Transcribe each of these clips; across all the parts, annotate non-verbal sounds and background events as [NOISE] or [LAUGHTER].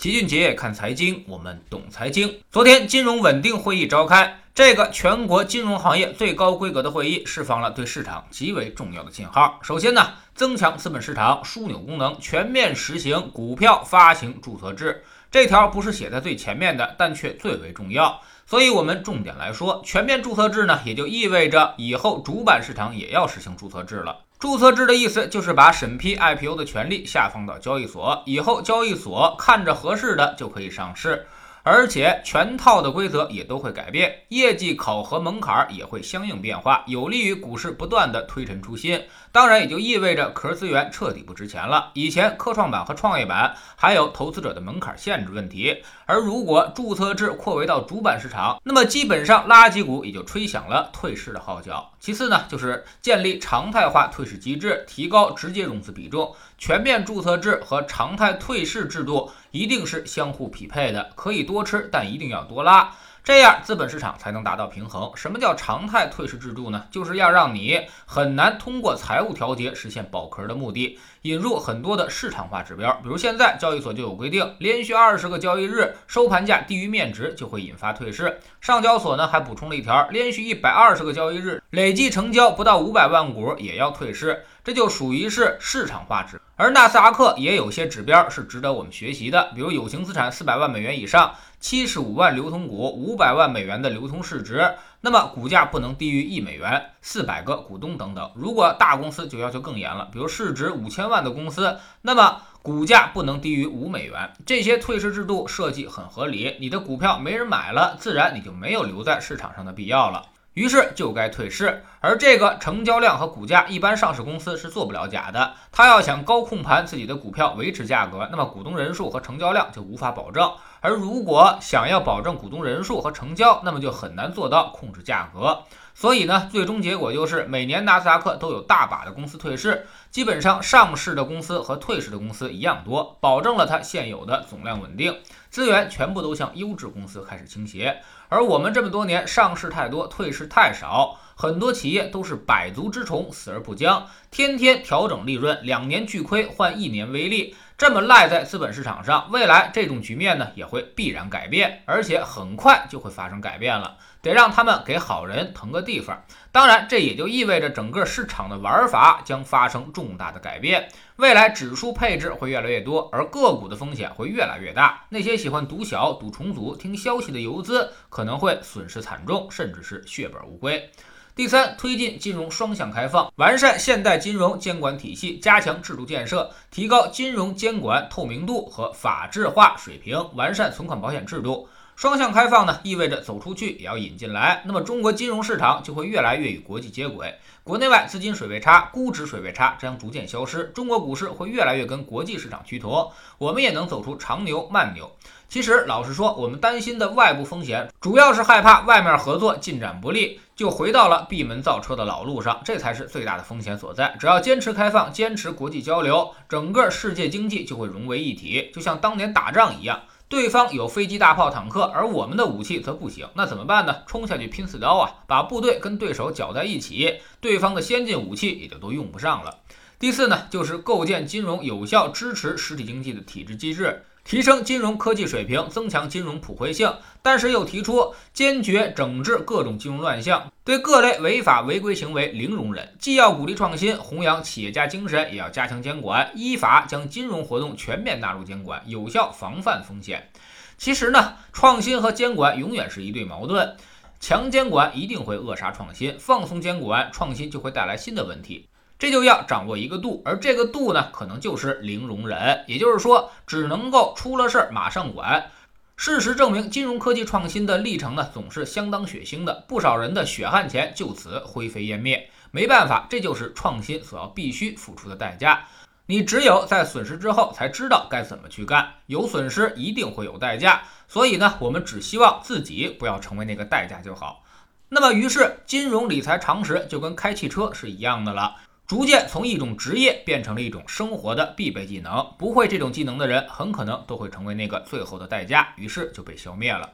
齐俊杰看财经，我们懂财经。昨天金融稳定会议召开，这个全国金融行业最高规格的会议释放了对市场极为重要的信号。首先呢，增强资本市场枢纽功能，全面实行股票发行注册制。这条不是写在最前面的，但却最为重要。所以，我们重点来说，全面注册制呢，也就意味着以后主板市场也要实行注册制了。注册制的意思就是把审批 IPO 的权利下放到交易所，以后交易所看着合适的就可以上市。而且全套的规则也都会改变，业绩考核门槛也会相应变化，有利于股市不断的推陈出新。当然，也就意味着壳资源彻底不值钱了。以前科创板和创业板还有投资者的门槛限制问题，而如果注册制扩围到主板市场，那么基本上垃圾股也就吹响了退市的号角。其次呢，就是建立常态化退市机制，提高直接融资比重。全面注册制和常态退市制度一定是相互匹配的，可以多吃，但一定要多拉。这样资本市场才能达到平衡。什么叫常态退市制度呢？就是要让你很难通过财务调节实现保壳的目的，引入很多的市场化指标。比如现在交易所就有规定，连续二十个交易日收盘价低于面值就会引发退市。上交所呢还补充了一条，连续一百二十个交易日累计成交不到五百万股也要退市，这就属于是市场化指。而纳斯达克也有些指标是值得我们学习的，比如有形资产四百万美元以上。七十五万流通股，五百万美元的流通市值，那么股价不能低于一美元，四百个股东等等。如果大公司就要求更严了，比如市值五千万的公司，那么股价不能低于五美元。这些退市制度设计很合理，你的股票没人买了，自然你就没有留在市场上的必要了。于是就该退市，而这个成交量和股价，一般上市公司是做不了假的。他要想高控盘自己的股票，维持价格，那么股东人数和成交量就无法保证。而如果想要保证股东人数和成交，那么就很难做到控制价格。所以呢，最终结果就是每年纳斯达克都有大把的公司退市，基本上上市的公司和退市的公司一样多，保证了它现有的总量稳定，资源全部都向优质公司开始倾斜。而我们这么多年上市太多，退市太少，很多企业都是百足之虫，死而不僵，天天调整利润，两年巨亏换一年微利。这么赖在资本市场上，未来这种局面呢也会必然改变，而且很快就会发生改变了。得让他们给好人腾个地方。当然，这也就意味着整个市场的玩法将发生重大的改变。未来指数配置会越来越多，而个股的风险会越来越大。那些喜欢赌小、赌重组、听消息的游资可能会损失惨重，甚至是血本无归。第三，推进金融双向开放，完善现代金融监管体系，加强制度建设，提高金融监管透明度和法治化水平，完善存款保险制度。双向开放呢，意味着走出去也要引进来，那么中国金融市场就会越来越与国际接轨，国内外资金水位差、估值水位差将逐渐消失，中国股市会越来越跟国际市场趋同，我们也能走出长牛慢牛。其实，老实说，我们担心的外部风险，主要是害怕外面合作进展不利，就回到了闭门造车的老路上，这才是最大的风险所在。只要坚持开放，坚持国际交流，整个世界经济就会融为一体，就像当年打仗一样，对方有飞机、大炮、坦克，而我们的武器则不行，那怎么办呢？冲下去拼刺刀啊！把部队跟对手搅在一起，对方的先进武器也就都用不上了。第四呢，就是构建金融有效支持实体经济的体制机制。提升金融科技水平，增强金融普惠性，但是又提出坚决整治各种金融乱象，对各类违法违规行为零容忍。既要鼓励创新，弘扬企业家精神，也要加强监管，依法将金融活动全面纳入监管，有效防范风险。其实呢，创新和监管永远是一对矛盾，强监管一定会扼杀创新，放松监管，创新就会带来新的问题。这就要掌握一个度，而这个度呢，可能就是零容忍，也就是说，只能够出了事儿马上管。事实证明，金融科技创新的历程呢，总是相当血腥的，不少人的血汗钱就此灰飞烟灭。没办法，这就是创新所要必须付出的代价。你只有在损失之后，才知道该怎么去干。有损失一定会有代价，所以呢，我们只希望自己不要成为那个代价就好。那么，于是金融理财常识就跟开汽车是一样的了。逐渐从一种职业变成了一种生活的必备技能，不会这种技能的人，很可能都会成为那个最后的代价，于是就被消灭了。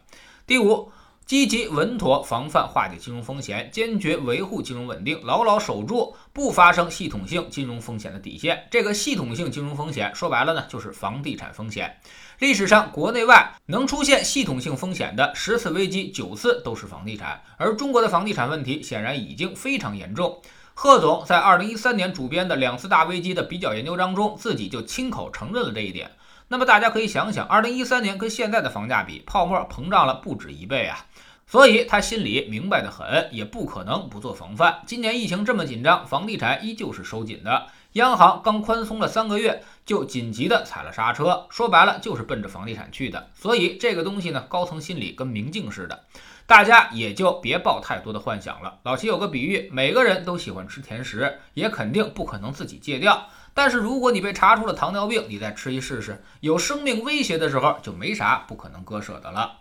第五，积极稳妥防范化解金融风险，坚决维护金融稳定，牢牢守住不发生系统性金融风险的底线。这个系统性金融风险说白了呢，就是房地产风险。历史上国内外能出现系统性风险的十次危机，九次都是房地产，而中国的房地产问题显然已经非常严重。贺总在二零一三年主编的两次大危机的比较研究当中，自己就亲口承认了这一点。那么大家可以想想，二零一三年跟现在的房价比，泡沫膨胀了不止一倍啊！所以他心里明白的很，也不可能不做防范。今年疫情这么紧张，房地产依旧是收紧的。央行刚宽松了三个月，就紧急的踩了刹车，说白了就是奔着房地产去的。所以这个东西呢，高层心理跟明镜似的，大家也就别抱太多的幻想了。老齐有个比喻，每个人都喜欢吃甜食，也肯定不可能自己戒掉。但是如果你被查出了糖尿病，你再吃一试试，有生命威胁的时候，就没啥不可能割舍的了。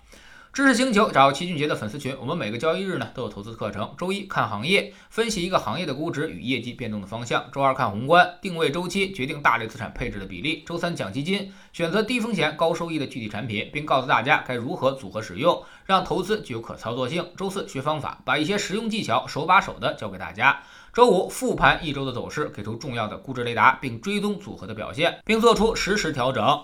知识星球找齐俊杰的粉丝群，我们每个交易日呢都有投资课程。周一看行业，分析一个行业的估值与业绩变动的方向；周二看宏观，定位周期，决定大类资产配置的比例；周三讲基金，选择低风险高收益的具体产品，并告诉大家该如何组合使用，让投资具有可操作性。周四学方法，把一些实用技巧手把手的教给大家。周五复盘一周的走势，给出重要的估值雷达，并追踪组合的表现，并 [LAUGHS] 做出实时调整。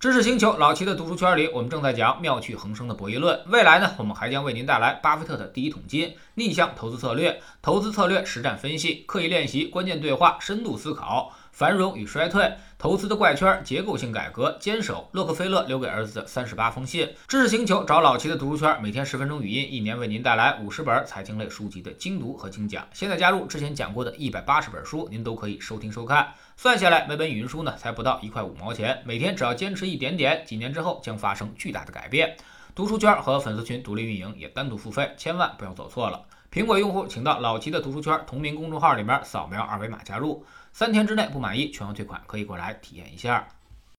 知识星球老齐的读书圈里，我们正在讲妙趣横生的博弈论。未来呢，我们还将为您带来巴菲特的第一桶金、逆向投资策略、投资策略实战分析、刻意练习、关键对话、深度思考。繁荣与衰退，投资的怪圈，结构性改革，坚守洛克菲勒留给儿子的三十八封信。知识星球找老齐的读书圈，每天十分钟语音，一年为您带来五十本财经类书籍的精读和精讲。现在加入之前讲过的一百八十本书，您都可以收听收看。算下来，每本语音书呢，才不到一块五毛钱。每天只要坚持一点点，几年之后将发生巨大的改变。读书圈和粉丝群独立运营，也单独付费，千万不要走错了。苹果用户请到老齐的读书圈同名公众号里面扫描二维码加入。三天之内不满意，全额退款，可以过来体验一下。